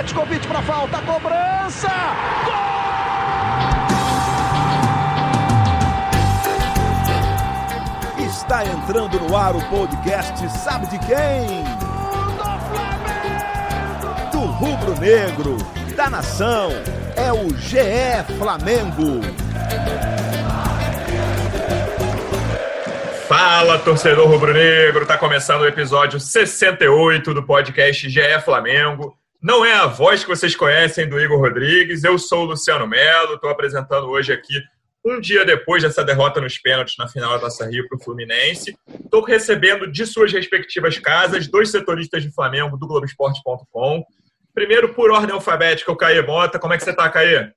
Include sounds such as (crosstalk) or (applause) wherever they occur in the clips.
Petkovic para falta, cobrança! Gol! Está entrando no ar o podcast Sabe de quem? Do rubro negro, da nação, é o GE Flamengo. Fala, torcedor rubro-negro! Tá começando o episódio 68 do podcast GE Flamengo. Não é a voz que vocês conhecem do Igor Rodrigues, eu sou o Luciano Melo, estou apresentando hoje aqui, um dia depois dessa derrota nos pênaltis na final da Taça Rio para o Fluminense. Estou recebendo de suas respectivas casas dois setoristas de Flamengo do Globoesporte.com. Primeiro, por ordem alfabética, o Caê Mota. Como é que você está, Caê?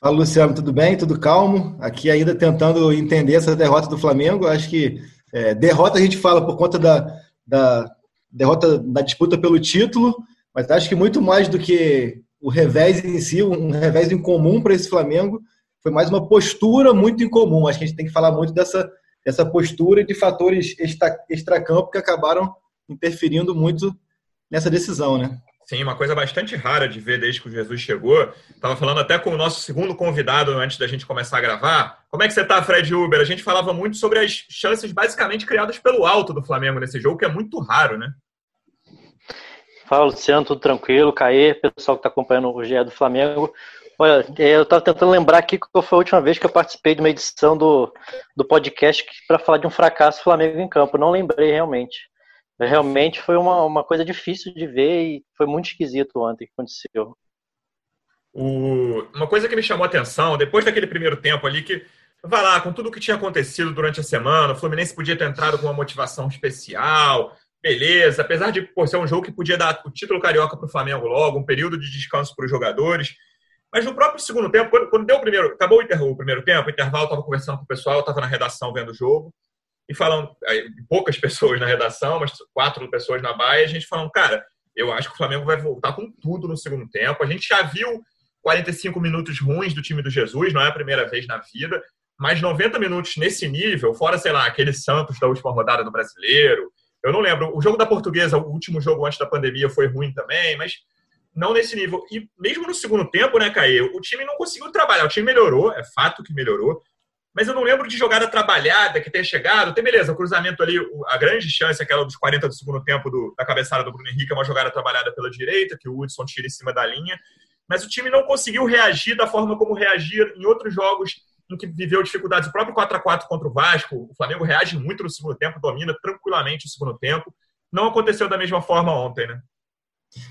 Fala, Luciano, tudo bem? Tudo calmo? Aqui ainda tentando entender essa derrota do Flamengo. Acho que é, derrota a gente fala por conta da, da derrota da disputa pelo título, mas acho que muito mais do que o revés em si, um revés incomum para esse Flamengo, foi mais uma postura muito incomum. Acho que a gente tem que falar muito dessa, dessa postura e de fatores extra, extracampo que acabaram interferindo muito nessa decisão, né? Sim, uma coisa bastante rara de ver desde que o Jesus chegou. Estava falando até com o nosso segundo convidado antes da gente começar a gravar. Como é que você está, Fred Uber? A gente falava muito sobre as chances basicamente criadas pelo alto do Flamengo nesse jogo, que é muito raro, né? Fala, Luciano, tudo tranquilo? Caê, pessoal que está acompanhando o GE do Flamengo. Olha, é, eu estava tentando lembrar aqui qual foi a última vez que eu participei de uma edição do, do podcast para falar de um fracasso Flamengo em campo. Não lembrei realmente. Realmente foi uma, uma coisa difícil de ver e foi muito esquisito ontem que aconteceu. O... Uma coisa que me chamou a atenção, depois daquele primeiro tempo ali, que, vai lá, com tudo que tinha acontecido durante a semana, o Fluminense podia ter entrado com uma motivação especial, beleza, apesar de ser um jogo que podia dar o título carioca para o Flamengo logo, um período de descanso para os jogadores. Mas no próprio segundo tempo, quando, quando deu o primeiro, acabou o, o primeiro tempo, o intervalo, estava conversando com o pessoal, estava na redação vendo o jogo e falando, poucas (laughs) pessoas na redação, mas quatro pessoas na baia, a gente falando, cara, eu acho que o Flamengo vai voltar com tudo no segundo tempo. A gente já viu 45 minutos ruins do time do Jesus, não é a primeira vez na vida, mas 90 minutos nesse nível, fora, sei lá, aquele Santos da última rodada do Brasileiro. Eu não lembro. O jogo da Portuguesa, o último jogo antes da pandemia, foi ruim também, mas não nesse nível. E mesmo no segundo tempo, né, Caê, o time não conseguiu trabalhar. O time melhorou, é fato que melhorou, mas eu não lembro de jogada trabalhada que tenha chegado. Tem beleza, o cruzamento ali, a grande chance, aquela dos 40 do segundo tempo do, da cabeçada do Bruno Henrique, é uma jogada trabalhada pela direita, que o Hudson tira em cima da linha. Mas o time não conseguiu reagir da forma como reagia em outros jogos que viveu dificuldades. O próprio 4 a 4 contra o Vasco, o Flamengo reage muito no segundo tempo, domina tranquilamente o segundo tempo. Não aconteceu da mesma forma ontem, né?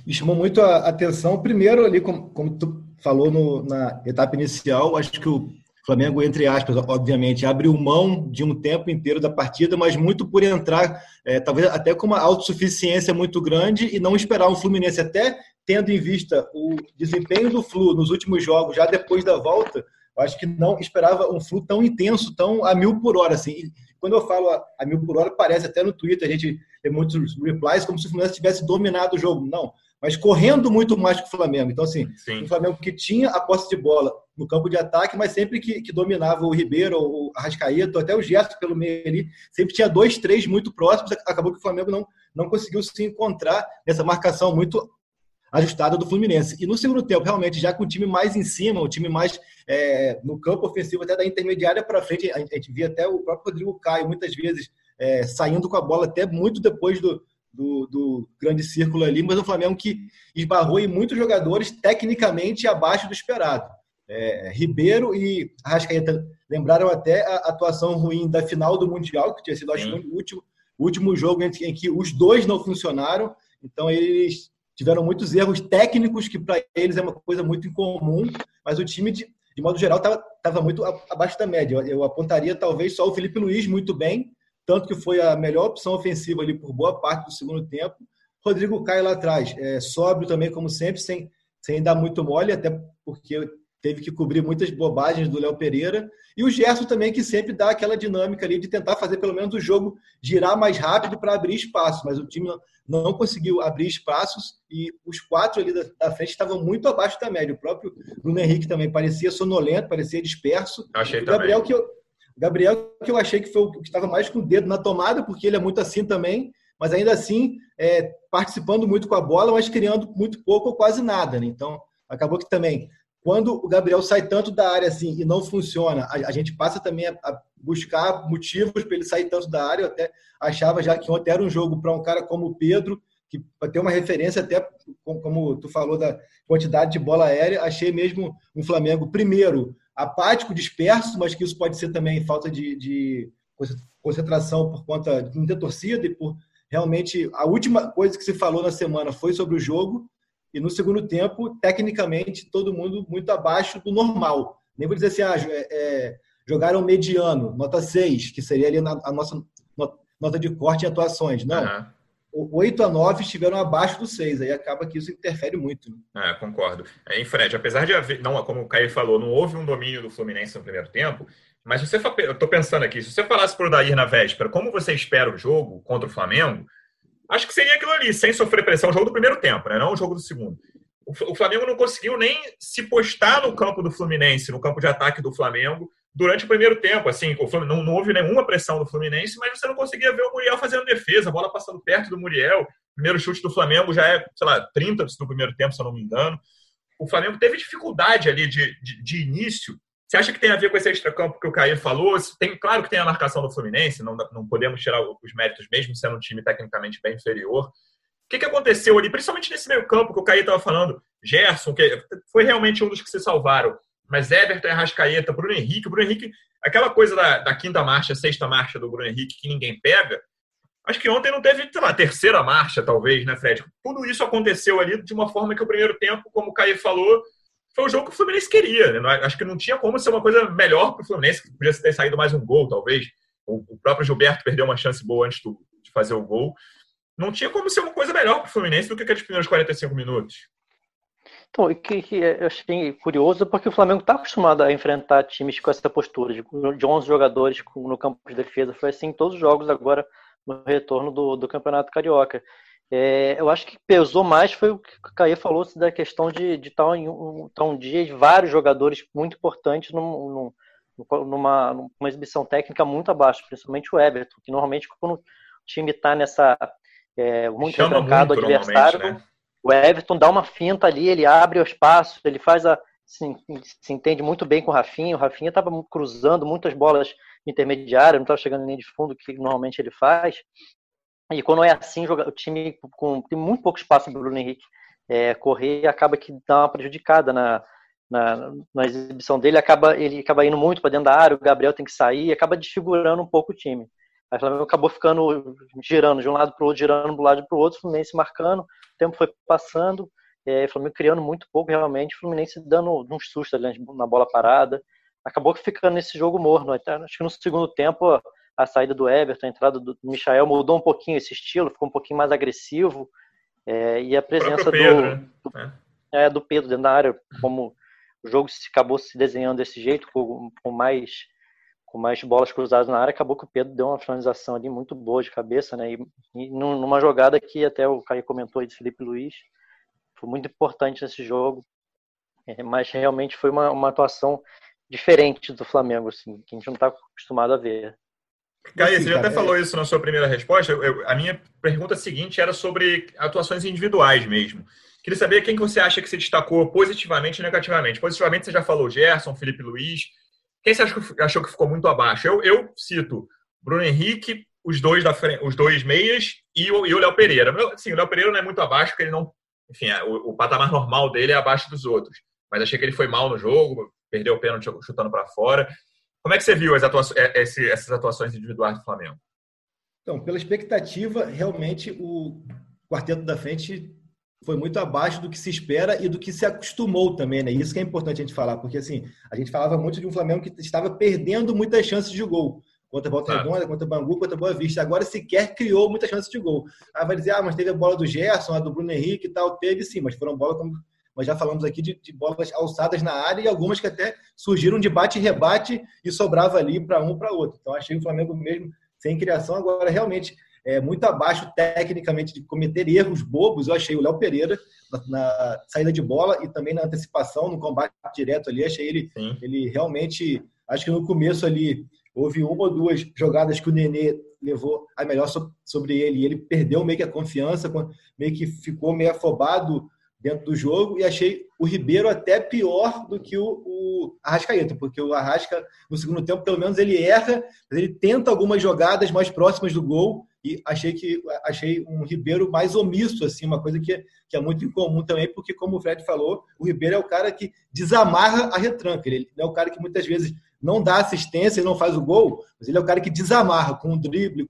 Me chamou muito a atenção, primeiro ali, como, como tu falou no, na etapa inicial, acho que o Flamengo, entre aspas, obviamente, abriu mão de um tempo inteiro da partida, mas muito por entrar, é, talvez até com uma autossuficiência muito grande e não esperar um Fluminense, até tendo em vista o desempenho do Flu nos últimos jogos, já depois da volta, eu acho que não esperava um Flu tão intenso, tão a mil por hora. Assim. quando eu falo a, a mil por hora, parece até no Twitter, a gente tem muitos replies como se o Fluminense tivesse dominado o jogo. Não, mas correndo muito mais que o Flamengo. Então, assim, Sim. o Flamengo que tinha a posse de bola no campo de ataque, mas sempre que, que dominava o Ribeiro, o Arrascaeta, até o Gerson pelo meio ali, sempre tinha dois, três muito próximos. Acabou que o Flamengo não, não conseguiu se encontrar nessa marcação muito ajustada do Fluminense. E no segundo tempo, realmente, já com o time mais em cima, o time mais é, no campo ofensivo, até da intermediária para frente, a gente via até o próprio Rodrigo Caio muitas vezes é, saindo com a bola até muito depois do, do, do, grande círculo ali, mas o Flamengo que esbarrou em muitos jogadores tecnicamente abaixo do esperado. É, Ribeiro e Arrascaeta lembraram até a atuação ruim da final do Mundial, que tinha sido acho, o último, último jogo em que, em que os dois não funcionaram, então eles tiveram muitos erros técnicos, que para eles é uma coisa muito incomum, mas o time, de, de modo geral, estava muito abaixo da média. Eu, eu apontaria talvez só o Felipe Luiz muito bem, tanto que foi a melhor opção ofensiva ali por boa parte do segundo tempo. Rodrigo Caio lá atrás, é, sóbrio também, como sempre, sem, sem dar muito mole, até porque teve que cobrir muitas bobagens do Léo Pereira. E o Gerson também, que sempre dá aquela dinâmica ali de tentar fazer pelo menos o jogo girar mais rápido para abrir espaço, mas o time não conseguiu abrir espaços e os quatro ali da, frente estavam muito abaixo da média. O próprio Bruno Henrique também parecia sonolento, parecia disperso. Achei o Gabriel também. que eu, Gabriel, que eu achei que foi o que estava mais com o dedo na tomada, porque ele é muito assim também, mas ainda assim é, participando muito com a bola, mas criando muito pouco ou quase nada. Né? Então, acabou que também, quando o Gabriel sai tanto da área assim e não funciona, a, a gente passa também a, a buscar motivos para ele sair tanto da área. Eu até achava já que ontem era um jogo para um cara como o Pedro, que para ter uma referência até, como tu falou, da quantidade de bola aérea, achei mesmo um Flamengo, primeiro, apático, disperso, mas que isso pode ser também falta de, de concentração por conta de não ter torcida e por realmente a última coisa que se falou na semana foi sobre o jogo e no segundo tempo, tecnicamente, todo mundo muito abaixo do normal. Nem vou dizer assim, ah, é, é jogaram mediano, nota 6, que seria ali a nossa nota de corte em atuações. Não. Uhum. 8 a 9 estiveram abaixo do 6, aí acaba que isso interfere muito. Né? É, concordo. É, em Fred, apesar de haver, não, como o Caio falou, não houve um domínio do Fluminense no primeiro tempo, mas se você, eu estou pensando aqui, se você falasse para o Dair na véspera como você espera o jogo contra o Flamengo, acho que seria aquilo ali, sem sofrer pressão, o jogo do primeiro tempo, né? não o jogo do segundo. O Flamengo não conseguiu nem se postar no campo do Fluminense, no campo de ataque do Flamengo, durante o primeiro tempo. Assim, não, não, houve nenhuma pressão do Fluminense, mas você não conseguia ver o Muriel fazendo defesa, a bola passando perto do Muriel. Primeiro chute do Flamengo já é, sei lá, 30 do primeiro tempo, se eu não me engano. O Flamengo teve dificuldade ali de, de, de início. Você acha que tem a ver com esse extracampo que o Caio falou? Tem, claro que tem a marcação do Fluminense, não, não podemos tirar os méritos mesmo sendo um time tecnicamente bem inferior. O que, que aconteceu ali, principalmente nesse meio campo que o Caio estava falando? Gerson, que foi realmente um dos que se salvaram mas Everton, Arrascaeta, Bruno Henrique, Bruno Henrique, aquela coisa da, da, quinta marcha, sexta marcha do Bruno Henrique que ninguém pega, acho que ontem não teve, sei lá, terceira marcha, talvez, né, Fred? Tudo isso aconteceu ali de uma forma que o primeiro tempo, como o Caio falou, foi o jogo que o Fluminense queria. Né? Acho que não tinha como ser uma coisa melhor para o Fluminense, que podia ter saído mais um gol, talvez. O, próprio Gilberto perdeu uma chance boa antes do, de fazer o gol. Não tinha como ser uma coisa melhor para o Fluminense do que aqueles primeiros 45 minutos. Então, que, que eu achei curioso porque o Flamengo está acostumado a enfrentar times com essa postura, de, de 11 jogadores no campo de defesa. Foi assim em todos os jogos agora no retorno do, do Campeonato Carioca. É, eu acho que pesou mais foi o que o Caio falou da questão de, de estar em um, estar um dia de vários jogadores muito importantes num, num, numa, numa exibição técnica muito abaixo, principalmente o Everton, que normalmente quando o time está nessa é, muito retrancado adversário, né? o Everton dá uma finta ali, ele abre o espaço, ele faz a. Se, se entende muito bem com o Rafinha. O Rafinha estava cruzando muitas bolas intermediárias, não estava chegando linha de fundo, que normalmente ele faz. E quando é assim, o time com, tem muito pouco espaço para o Bruno Henrique é, correr, acaba que dá uma prejudicada na, na, na, exibição dele, acaba, ele acaba indo muito para dentro da área, o Gabriel tem que sair, acaba desfigurando um pouco o time. Aí o Flamengo acabou ficando girando de um lado para o outro, girando um lado para o outro, o Fluminense marcando, o tempo foi passando, é, o Flamengo criando muito pouco realmente, o Fluminense dando uns sustos ali na bola parada. Acabou ficando nesse jogo morno. Acho que no segundo tempo a saída do Everton, a entrada do Michael mudou um pouquinho esse estilo, ficou um pouquinho mais agressivo. É, e a presença Pedro, do, né? do, é. é. do Pedro dentro da área, como o jogo se, acabou se desenhando desse jeito, com, com mais com mais bolas cruzadas na área, acabou que o Pedro deu uma finalização ali muito boa de cabeça, né? E, e numa jogada que até o Caio comentou aí de Felipe Luiz, foi muito importante nesse jogo, é, mas realmente foi uma, uma atuação diferente do Flamengo, assim, que a gente não está acostumado a ver. Caio, você já até falou isso na sua primeira resposta. Eu, a minha pergunta seguinte era sobre atuações individuais mesmo. Queria saber quem que você acha que se destacou positivamente e negativamente. Positivamente, você já falou Gerson, Felipe Luiz, quem você achou que ficou muito abaixo? Eu, eu cito Bruno Henrique, os dois, da, os dois meias e o, e o Léo Pereira. Sim, o Léo Pereira não é muito abaixo, porque ele não. Enfim, é, o, o, patamar normal dele é abaixo dos outros. Mas achei que ele foi mal no jogo, perdeu o pênalti chutando para fora. Como é que você viu as é, essas atuações individuais do Flamengo? Então, pela expectativa, realmente o quarteto da frente foi muito abaixo do que se espera e do que se acostumou também, né? Isso que é importante a gente falar, porque assim, a gente falava muito de um Flamengo que estava perdendo muitas chances de gol. Contra a Volta Redonda, contra Bangu, contra a Boa Vista. Agora sequer criou muitas chances de gol. Aí vai dizer, ah, mas teve a bola do Gerson, a do Bruno Henrique e tal. Teve sim, mas foram bolas, como nós já falamos aqui, de, de bolas alçadas na área e algumas que até surgiram de bate e rebate e sobrava ali para um para outro. Então achei o Flamengo mesmo sem criação. Agora, realmente, é, muito abaixo tecnicamente de cometer erros bobos. Eu achei o Léo Pereira na, na, saída de bola e também na antecipação, no combate direto ali. Achei ele, ele realmente. Acho que no começo ali houve uma ou duas jogadas que o Nenê levou a melhor sobre ele. E ele perdeu meio que a confiança, meio que ficou meio afobado dentro do jogo e achei o Ribeiro até pior do que o, o Arrascaeta, porque o Arrasca, no segundo tempo, pelo menos ele erra, mas ele tenta algumas jogadas mais próximas do gol e achei que achei um Ribeiro mais omisso, assim, uma coisa que, que é muito incomum também, porque, como o Fred falou, o Ribeiro é o cara que desamarra a retranca, ele é o cara que muitas vezes não dá assistência e não faz o gol, mas ele é o cara que desamarra com um drible,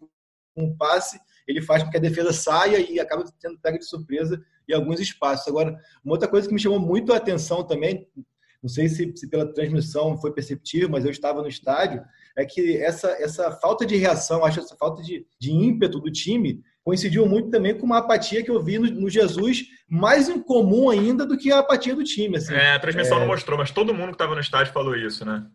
com um passe, ele faz com que a defesa saia e acaba tendo pega de surpresa em alguns espaços. Agora, uma outra coisa que me chamou muito a atenção também, não sei se, se pela transmissão foi perceptível, mas eu estava no estádio, é que essa, essa falta de reação, acho essa falta de, de ímpeto do time coincidiu muito também com uma apatia que eu vi no, no Jesus, mais incomum ainda do que a apatia do time. Assim. É, a transmissão é... não mostrou, mas todo mundo que estava no estádio falou isso, né?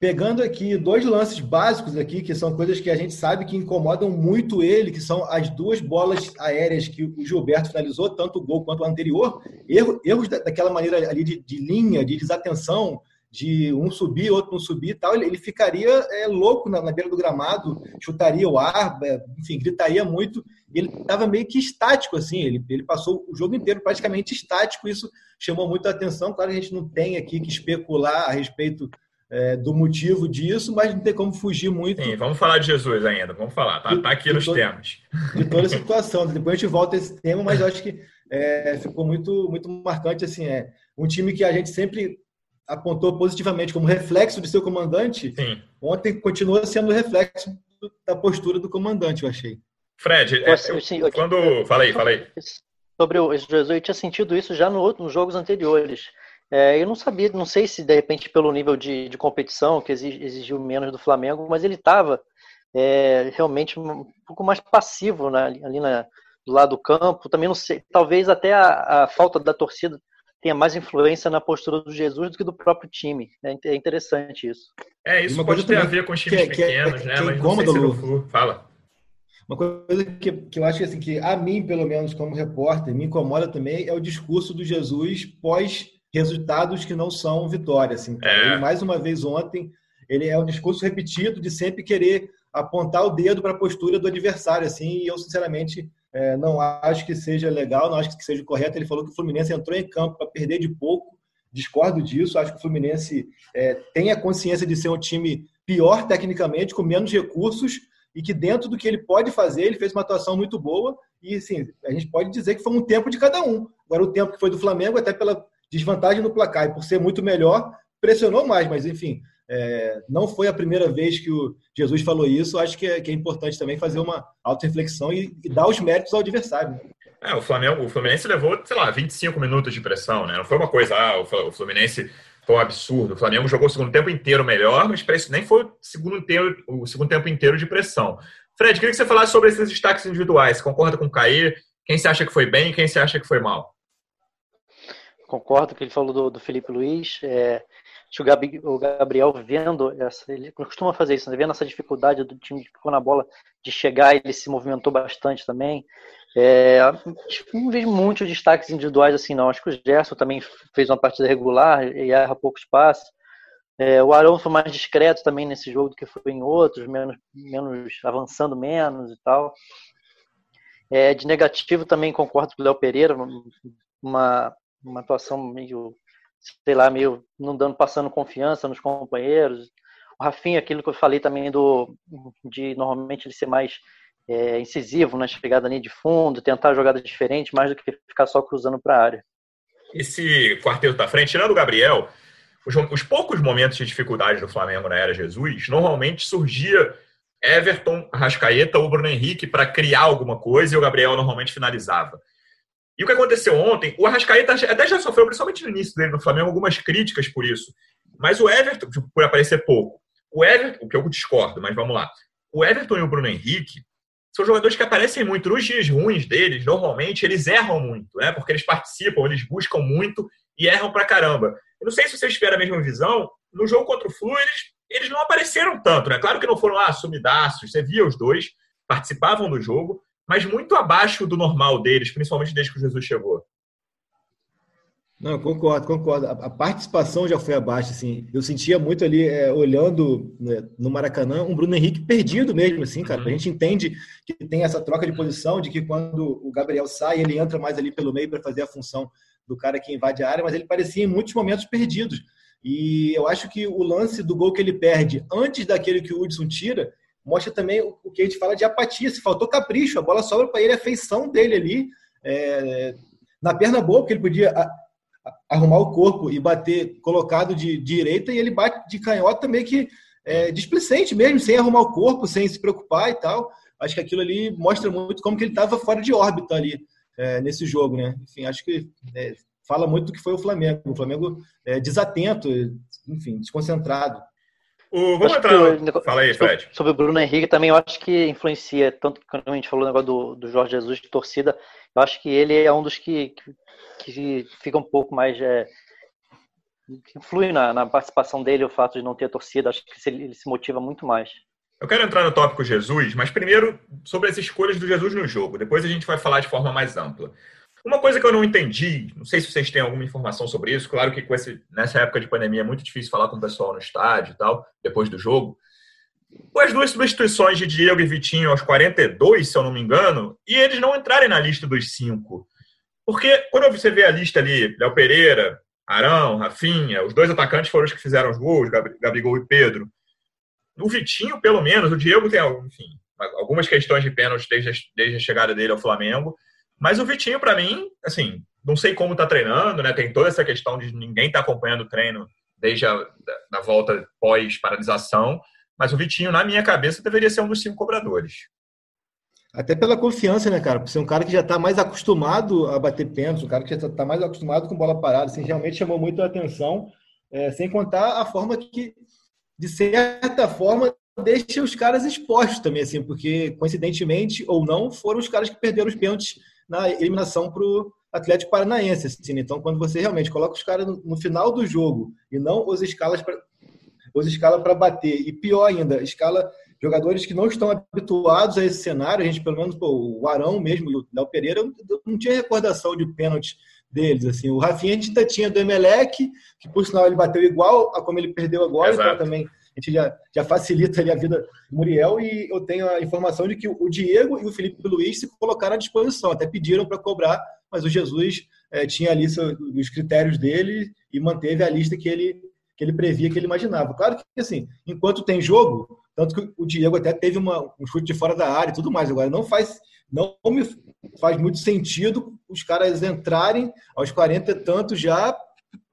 Pegando aqui dois lances básicos aqui, que são coisas que a gente sabe que incomodam muito ele, que são as duas bolas aéreas que o Gilberto finalizou, tanto o gol quanto o anterior, erros, erros daquela maneira ali de, de, linha, de desatenção, de um subir, outro não subir e tal, ele, ele ficaria é, louco na, na, beira do gramado, chutaria o ar, é, enfim, gritaria muito, ele estava meio que estático, assim, ele, ele passou o jogo inteiro praticamente estático, isso chamou muito a atenção, claro que a gente não tem aqui que especular a respeito é, do motivo disso, mas não tem como fugir muito. Sim, vamos falar de Jesus ainda, vamos falar, tá, tá aqui nos todo, temas. De toda a situação. Depois a gente volta a esse tema, mas eu acho que é, ficou muito, muito marcante. Assim, é um time que a gente sempre apontou positivamente como reflexo de seu comandante. Sim. Ontem continua sendo reflexo da postura do comandante, eu achei. Fred, é, eu, quando. Fala aí, fala aí. Sobre o Jesus, eu tinha sentido isso já no outro, nos jogos anteriores. É, eu não sabia, não sei se de repente pelo nível de, de competição que exigiu menos do Flamengo, mas ele estava é, realmente um pouco mais passivo né, ali na, do lado do campo. Também não sei, talvez até a, a, falta da torcida tenha mais influência na postura do Jesus do que do próprio time. É, é interessante isso. É, isso pode ter a ver com os times que, pequenos, que é, né? mas incômodo, não sei se Fala. Uma coisa que, que eu acho que, assim, que a mim, pelo menos como repórter, me incomoda também é o discurso do Jesus pós resultados que não são vitórias. Assim. É. Ele, mais uma vez ontem, ele é um discurso repetido de sempre querer apontar o dedo para a postura do adversário, assim, e eu, sinceramente, é, não acho que seja legal, não acho que seja correto. Ele falou que o Fluminense entrou em campo para perder de pouco, discordo disso, acho que o Fluminense é, tem a consciência de ser um time pior tecnicamente, com menos recursos, e que dentro do que ele pode fazer, ele fez uma atuação muito boa, e, assim, a gente pode dizer que foi um tempo de cada um. Agora, o tempo que foi do Flamengo, até pela desvantagem no placar e por ser muito melhor, pressionou mais, mas enfim, é, não foi a primeira vez que o Jesus falou isso. Acho que é, que é importante também fazer uma auto-reflexão e, e, dar os méritos ao adversário. É, o Flamengo, o Fluminense levou, sei lá, 25 minutos de pressão, né? Não foi uma coisa, ah, o Fluminense foi um absurdo. O Flamengo jogou o segundo tempo inteiro melhor, mas isso nem foi o segundo, inteiro, o segundo tempo inteiro de pressão. Fred, queria que você falasse sobre esses destaques individuais. Concorda com o Caê? Quem você acha que foi bem e quem você acha que foi mal? Concordo com o que ele falou do, do Felipe Luiz. É, o, Gabi, o, Gabriel vendo essa, ele costuma fazer isso, né? vendo essa dificuldade do time que ficou na bola de chegar, ele se movimentou bastante também. É, não vejo muitos destaques individuais assim, não. Acho que o Gerson também fez uma partida regular e erra pouco espaço. É, o Arão foi mais discreto também nesse jogo do que foi em outros, menos, menos avançando menos e tal. É, de negativo também concordo com o Léo Pereira, uma uma atuação meio, sei lá, meio não dando, passando confiança nos companheiros. O Rafinha, aquilo que eu falei também do de normalmente ele ser mais é, incisivo na chegada ali de fundo, tentar jogadas diferentes, mais do que ficar só cruzando para a área. Esse quarteto da frente, tirando o Gabriel, os, os, poucos momentos de dificuldade do Flamengo na era Jesus, normalmente surgia Everton, Arrascaeta ou Bruno Henrique para criar alguma coisa e o Gabriel normalmente finalizava. E o que aconteceu ontem, o Arrascaeta até já sofreu, principalmente no início dele no Flamengo, algumas críticas por isso. Mas o Everton, tipo, por aparecer pouco, o Everton, o que eu discordo, mas vamos lá. O Everton e o Bruno Henrique são jogadores que aparecem muito. Nos dias ruins deles, normalmente, eles erram muito, né? Porque eles participam, eles buscam muito e erram pra caramba. Eu não sei se vocês tiveram a mesma visão. No jogo contra o Flu, eles, eles não apareceram tanto, né? Claro que não foram lá sumidaços, você via os dois, participavam do jogo, mas muito abaixo do normal deles, principalmente desde que o Jesus chegou. Não, concordo, concordo. A, participação já foi abaixo, assim. Eu sentia muito ali, é, olhando né, no Maracanã, um Bruno Henrique perdido mesmo, assim, cara. A uhum. gente entende que tem essa troca de posição, de que quando o Gabriel sai, ele entra mais ali pelo meio para fazer a função do cara que invade a área, mas ele parecia em muitos momentos perdidos. E eu acho que o lance do gol que ele perde antes daquele que o Hudson tira, mostra também o que a gente fala de apatia. Se faltou capricho, a bola sobra para ele, a feição dele ali. É, na perna boa, porque ele podia arrumar o corpo e bater colocado de, direita e ele bate de canhota meio que é, displicente mesmo, sem arrumar o corpo, sem se preocupar e tal. Acho que aquilo ali mostra muito como que ele estava fora de órbita ali é, nesse jogo, né? Enfim, acho que é, fala muito do que foi o Flamengo. O Flamengo é, desatento, enfim, desconcentrado. O, vamos entrar. Fala aí, Fred. Sobre o Bruno Henrique também, eu acho que influencia, tanto que quando a gente falou o negócio do, do Jorge Jesus de torcida, eu acho que ele é um dos que, que que fica um pouco mais. É, que influi na, na, participação dele o fato de não ter torcida. Acho que ele, ele se motiva muito mais. Eu quero entrar no tópico Jesus, mas primeiro sobre as escolhas do Jesus no jogo. Depois a gente vai falar de forma mais ampla. Uma coisa que eu não entendi, não sei se vocês têm alguma informação sobre isso, claro que esse, nessa época de pandemia é muito difícil falar com o pessoal no estádio e tal, depois do jogo. Com as duas substituições de Diego e Vitinho aos 42, se eu não me engano, e eles não entrarem na lista dos cinco. Porque quando você vê a lista ali, Léo Pereira, Arão, Rafinha, os dois atacantes foram os que fizeram os gols, Gabigol e Pedro. O Vitinho, pelo menos, o Diego tem, enfim, algumas questões de pênalti desde desde a chegada dele ao Flamengo. Mas o Vitinho, para mim, assim, não sei como tá treinando, né? Tem toda essa questão de ninguém tá acompanhando o treino desde a da volta pós-paralisação. Mas o Vitinho, na minha cabeça, deveria ser um dos cinco cobradores. Até pela confiança, né, cara? Por ser um cara que já está mais acostumado a bater pênalti, um cara que já está mais acostumado com bola parada, assim, realmente chamou muito a atenção, é, sem contar a forma que, de certa forma, deixa os caras expostos também, assim, porque, coincidentemente ou não, foram os caras que perderam os pênaltis na eliminação para o Atlético Paranaense. Assim, né? Então, quando você realmente coloca os caras no, no final do jogo e não os escalas para os escala para bater, e pior ainda, escala jogadores que não estão habituados a esse cenário. A gente, pelo menos, pô, o Arão mesmo, o Léo Pereira, não tinha recordação de pênalti deles. Assim. O Rafinha a gente ainda tinha do Emelec, que por sinal ele bateu igual a como ele perdeu agora, Exato. então também a gente já, já facilita ali a vida do Muriel. E eu tenho a informação de que o Diego e o Felipe Luiz se colocaram à disposição, até pediram para cobrar, mas o Jesus é, tinha ali os critérios dele e manteve a lista que ele, que ele previa, que ele imaginava. Claro que, assim, enquanto tem jogo, tanto que o Diego até teve uma, um chute de fora da área e tudo mais. Agora, não faz, não me faz muito sentido os caras entrarem aos 40 e tantos já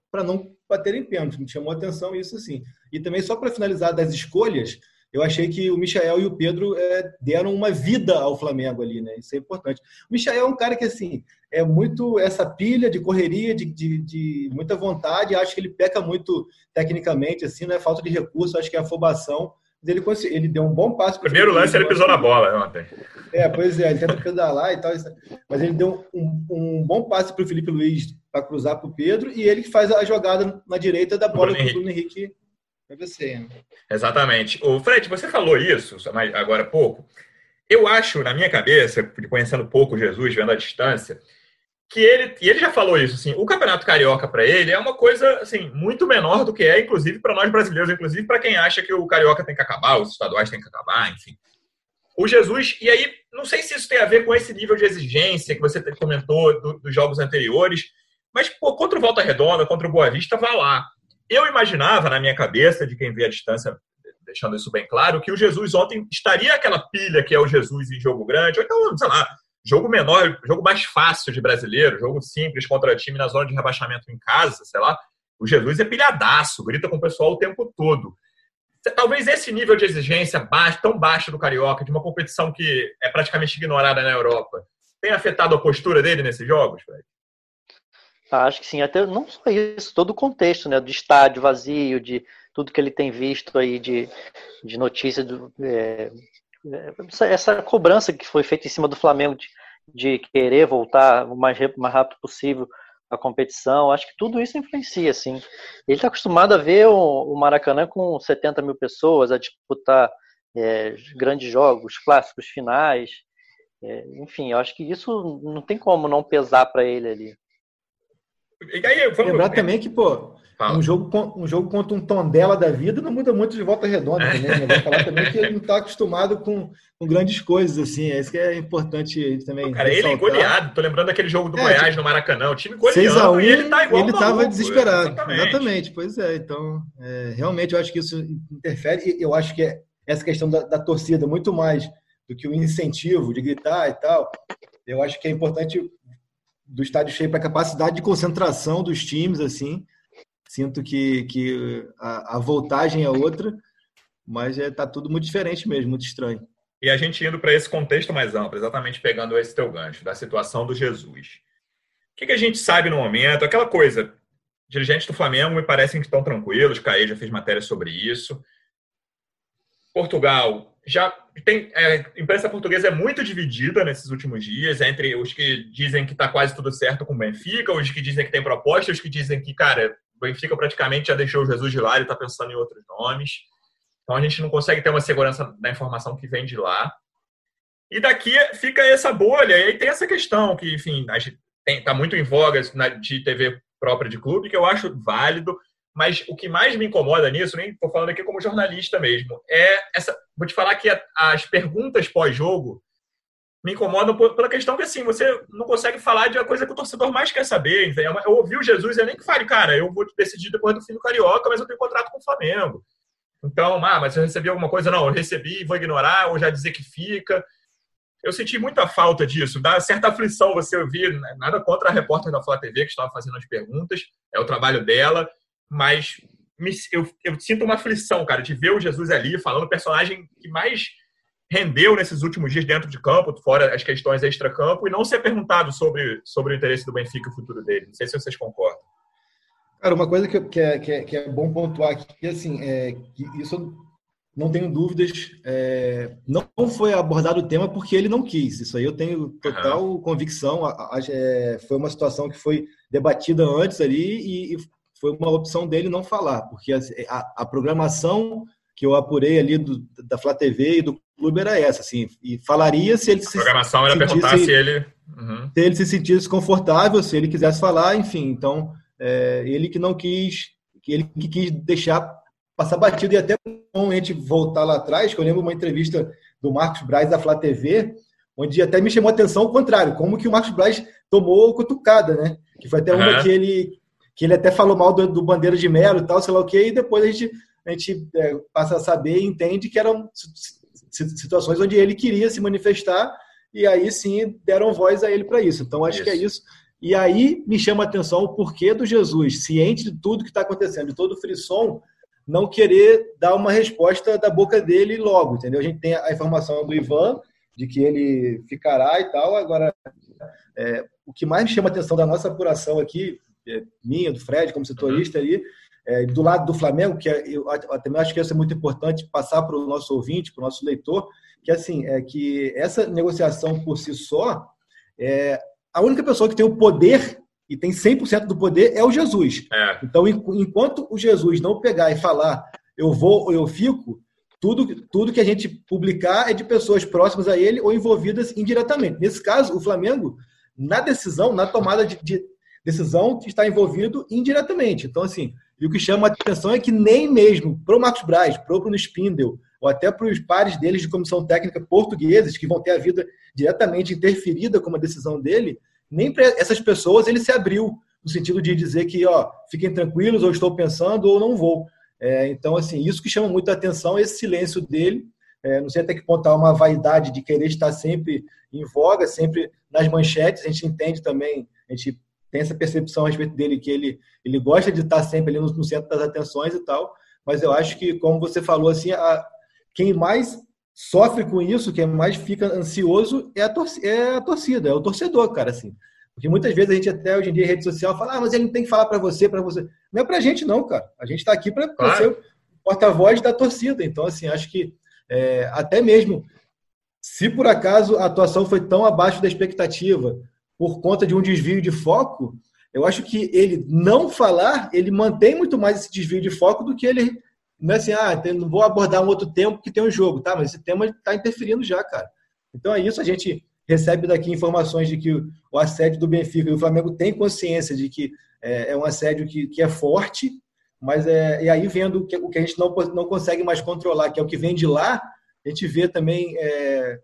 para não baterem pênalti. Me chamou a atenção isso, sim. E também, só para finalizar das escolhas, eu achei que o Michael e o Pedro é, deram uma vida ao Flamengo ali, né? Isso é importante. O Michael é um cara que, assim, é muito essa pilha de correria, de, de, de muita vontade. Acho que ele peca muito tecnicamente, assim, não é falta de recurso, acho que é afobação ele, ele deu um bom passo. Primeiro lance, ele pisou na bola ontem. É, pois é, ele tenta pedalar e tal. Mas ele deu um, um bom passe para o Felipe Luiz para cruzar para o Pedro e ele faz a jogada na direita da bola do Bruno Henrique Né? Exatamente. O Fred, você falou isso agora há pouco. Eu acho, na minha cabeça, conhecendo pouco Jesus, vendo a distância, que ele, e ele já falou isso, assim, o Campeonato Carioca para ele é uma coisa, assim, muito menor do que é, inclusive, para nós brasileiros, inclusive para quem acha que o Carioca tem que acabar, os estaduais têm que acabar, enfim. O Jesus, e aí, não sei se isso tem a ver com esse nível de exigência que você comentou do, dos jogos anteriores, mas, pô, contra o Volta Redonda, contra o Boa Vista, vá lá. Eu imaginava, na minha cabeça, de quem vê a distância, deixando isso bem claro, que o Jesus ontem estaria aquela pilha que é o Jesus em jogo grande, ou então, sei lá, jogo menor, jogo mais fácil de brasileiro, jogo simples contra time na zona de rebaixamento em casa, sei lá. O Jesus é pilhadaço, grita com o pessoal o tempo todo. Talvez esse nível de exigência baixo, tão baixo do Carioca, de uma competição que é praticamente ignorada na Europa, tenha afetado a postura dele nesses jogos, velho? Ah, acho que sim, até não só isso, todo o contexto, né, do estádio vazio, de tudo que ele tem visto aí de, de notícia do, é, essa, essa, cobrança que foi feita em cima do Flamengo de, de querer voltar o mais, mais rápido possível à competição, acho que tudo isso influencia, assim. Ele está acostumado a ver o, o, Maracanã com 70 mil pessoas, a disputar é, grandes jogos, clássicos finais, é, enfim, eu acho que isso não tem como não pesar para ele ali. E aí, vamos... Lembrar também que, pô, um jogo, um jogo contra um Tondela da vida não muda muito de volta redonda é. também. Né? (laughs) Vou falar também que ele não está acostumado com, com, grandes coisas, assim. É isso que é importante também. Cara, ressaltar. ele goleado. Tô lembrando daquele jogo do é, Goiás tipo, no Maracanã. O time goleando 6 a 1, e ele tá igual Ele estava desesperado. Exatamente. exatamente. Pois é. Então, é, realmente eu acho que isso interfere. E eu acho que é essa questão da, da torcida, muito mais do que o incentivo de gritar e tal, eu acho que é importante do estádio cheio para a capacidade de concentração dos times, assim, Sinto que, que a, a voltagem é outra, mas é, tá tudo muito diferente mesmo, muito estranho. E a gente indo para esse contexto mais amplo, exatamente pegando esse teu gancho, da situação do Jesus. O que, que a gente sabe no momento? Aquela coisa, dirigentes do Flamengo me parecem que estão tranquilos, Caê já fez matéria sobre isso. Portugal já tem. É, a imprensa portuguesa é muito dividida nesses últimos dias entre os que dizem que está quase tudo certo com o Benfica, os que dizem que tem proposta, os que dizem que, cara, o Benfica praticamente já deixou o Jesus de lá e está pensando em outros nomes. Então a gente não consegue ter uma segurança da informação que vem de lá. E daqui fica essa bolha. E aí tem essa questão que, enfim, está muito em voga de TV própria de clube, que eu acho válido. Mas o que mais me incomoda nisso, nem estou falando aqui como jornalista mesmo, é essa. Vou te falar que as perguntas pós-jogo me incomodam pela questão que, assim, você não consegue falar de uma coisa que o torcedor mais quer saber. Entendeu? Eu ouvi o Jesus, eu nem que fale, cara, eu vou decidir depois do fim do Carioca, mas eu tenho contrato com o Flamengo. Então, ah, mas eu recebi alguma coisa? Não, eu recebi, vou ignorar, ou já dizer que fica. Eu senti muita falta disso, dá certa aflição você ouvir, né? nada contra a repórter da Flá TV que estava fazendo as perguntas, é o trabalho dela, mas me, eu, eu sinto uma aflição, cara, de ver o Jesus ali falando o personagem que mais rendeu nesses últimos dias dentro de campo, fora as questões extra-campo, e não ser perguntado sobre, sobre o interesse do Benfica e o futuro dele. Não sei se vocês concordam. Cara, uma coisa que, que, é, que, é, que é bom pontuar aqui, assim, é que isso não tenho dúvidas, é, não foi abordado o tema porque ele não quis. Isso aí eu tenho total uhum. convicção. A, a, é, foi uma situação que foi debatida antes ali e, e, foi uma opção dele não falar, porque a, a, a programação que eu apurei ali do, da Flá TV e do clube era essa, assim, e falaria se ele se. A programação era perguntar se ele. Uhum. Se ele se sentisse confortável, se ele quisesse falar, enfim. Então, é, ele que não quis, ele que quis deixar passar batido e até bom a gente voltar lá atrás, que eu lembro uma entrevista do Marcos Braz da Flá TV, onde até me chamou a atenção o contrário, como que o Marcos Braz tomou cutucada, né? Que foi até uhum. uma que ele, que ele até falou mal do, do Bandeira de Melo e tal, sei lá o quê, e depois a gente, a gente é, passa a saber e entende que eram situações onde ele queria se manifestar e aí sim deram voz a ele para isso. Então acho isso. que é isso. E aí me chama a atenção o porquê do Jesus, ciente de tudo que está acontecendo, de todo o frisson, não querer dar uma resposta da boca dele logo, entendeu? A gente tem a informação do Ivan de que ele ficará e tal. Agora, é, o que mais me chama a atenção da nossa apuração aqui, minha, do Fred, como setorista uhum. ali, é, do lado do Flamengo, que é, eu, eu também acho que isso é muito importante passar para o nosso ouvinte, para o nosso leitor, que assim é que essa negociação por si só, é, a única pessoa que tem o poder e tem 100% do poder é o Jesus. É. Então, enquanto o Jesus não pegar e falar eu vou ou eu fico, tudo, tudo que a gente publicar é de pessoas próximas a ele ou envolvidas indiretamente. Nesse caso, o Flamengo, na decisão, na tomada de, de decisão, está envolvido indiretamente. Então, assim, e o que chama a atenção é que nem mesmo para o Marcos Braz, para o Bruno Spindel, ou até para os pares deles de comissão técnica portugueses, que vão ter a vida diretamente interferida com a decisão dele, nem para essas pessoas ele se abriu, no sentido de dizer que, ó, fiquem tranquilos, ou estou pensando, ou não vou. É, então, assim, isso que chama muito atenção, esse silêncio dele. É, não sei até que ponto há uma vaidade de querer estar sempre em voga, sempre nas manchetes. A gente entende também, a gente tem essa percepção a respeito dele, que ele, ele gosta de estar sempre ali no, no centro das atenções e tal, mas eu acho que, como você falou, assim, a, quem mais sofre com isso, quem mais fica ansioso é a, torcida, é a torcida, é o torcedor, cara, assim. Porque muitas vezes a gente até hoje em dia em rede social fala, ah, mas ele não tem que falar para você, para você. Não é para a gente não, cara. A gente está aqui para claro. ser o porta-voz da torcida. Então, assim, acho que é, até mesmo se por acaso a atuação foi tão abaixo da expectativa, por conta de um desvio de foco, eu acho que ele não falar, ele mantém muito mais esse desvio de foco do que ele. Não é assim, ah, não vou abordar um outro tempo que tem um jogo, tá? Mas esse tema está interferindo já, cara. Então é isso, a gente recebe daqui informações de que o assédio do Benfica e o Flamengo tem consciência de que é, é um assédio que, que é forte, mas é, e aí vendo o que, o que a gente não, não consegue mais controlar, que é o que vem de lá, a gente vê também é,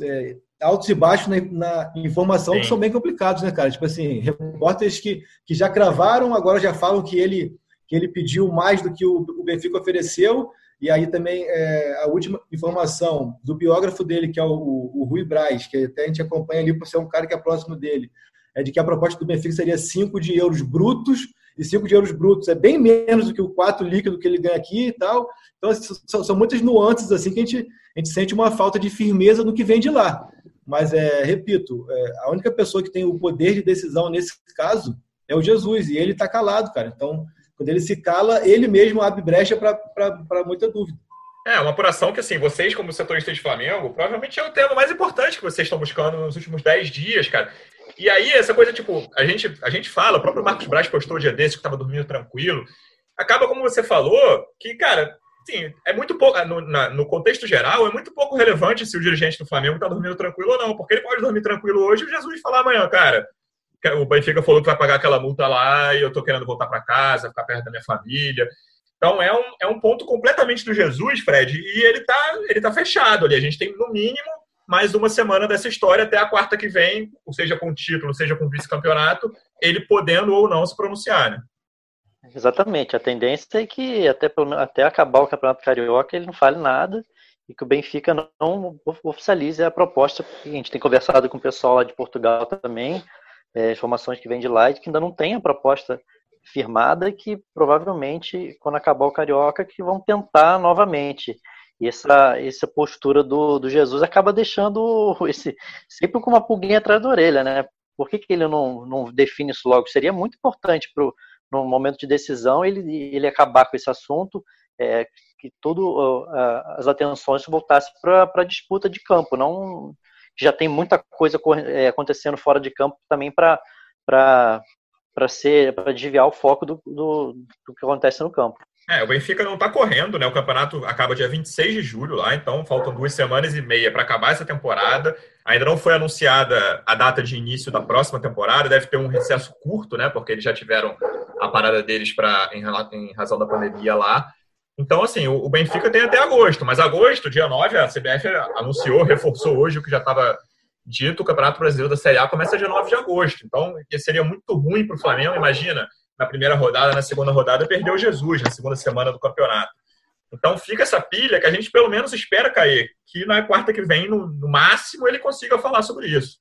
é, altos e baixos na, na informação Sim. que são bem complicados, né, cara? Tipo assim, repórteres que, que já cravaram, agora já falam que ele, que ele pediu mais do que o, o Benfica ofereceu, e aí também é, a última informação do biógrafo dele, que é o, o, Rui Braz, que até a gente acompanha ali por ser um cara que é próximo dele, é de que a proposta do Benfica seria 5 de euros brutos, e 5 de euros brutos é bem menos do que o 4 líquido que ele ganha aqui e tal. Então, assim, são, são muitas nuances assim que a gente, a gente sente uma falta de firmeza no que vem de lá. Mas, é, repito, é, a única pessoa que tem o poder de decisão nesse caso é o Jesus, e ele está calado, cara. Então, quando ele se cala, ele mesmo abre brecha para muita dúvida. É, uma apuração que, assim, vocês, como setoristas de Flamengo, provavelmente é o tema mais importante que vocês estão buscando nos últimos 10 dias, cara. E aí, essa coisa, tipo, a gente, a gente fala, o próprio Marcos Braz postou um dia desse que estava dormindo tranquilo. Acaba, como você falou, que, cara, sim, é muito pouco, no, na, no, contexto geral, é muito pouco relevante se o dirigente do Flamengo está dormindo tranquilo ou não, porque ele pode dormir tranquilo hoje e o Jesus falar amanhã, cara, o Benfica falou que vai pagar aquela multa lá e eu tô querendo voltar para casa, ficar perto da minha família. Então é um, é um ponto completamente do Jesus, Fred, e ele tá, ele tá fechado ali. A gente tem, no mínimo, mais uma semana dessa história até a quarta que vem, ou seja com título, seja com vice-campeonato, ele podendo ou não se pronunciar, né? Exatamente. A tendência é que até, até acabar o Campeonato Carioca ele não fale nada e que o Benfica não oficialize a proposta. A gente tem conversado com o pessoal lá de Portugal também é, informações que vêm de lá e que ainda não tem a proposta firmada e que provavelmente, quando acabar o Carioca, que vão tentar novamente. E essa, essa postura do, do Jesus acaba deixando (laughs) esse sempre com uma pulguinha atrás da orelha, né? Por que, que ele não, não define isso logo? Seria muito importante para no momento de decisão ele, ele acabar com esse assunto, é, que uh, as atenções voltassem para a disputa de campo, não já tem muita coisa é, acontecendo fora de campo também para para ser para desviar o foco do, do, do, que acontece no campo. É, o Benfica não está correndo, né? O campeonato acaba dia 26 de julho lá, então faltam duas semanas e meia para acabar essa temporada. Ainda não foi anunciada a data de início da próxima temporada, deve ter um recesso curto, né? Porque eles já tiveram a parada deles para em, em razão da pandemia lá. Então, assim, o Benfica tem até agosto, mas agosto, dia 9, a CBF anunciou, reforçou hoje o que já estava dito, o Campeonato Brasileiro da Série A começa dia 9 de agosto. Então, seria muito ruim para o Flamengo, imagina, na primeira rodada, na segunda rodada, perdeu Jesus na segunda semana do campeonato. Então, fica essa pilha que a gente pelo menos espera cair, que na quarta que vem, no, no máximo, ele consiga falar sobre isso.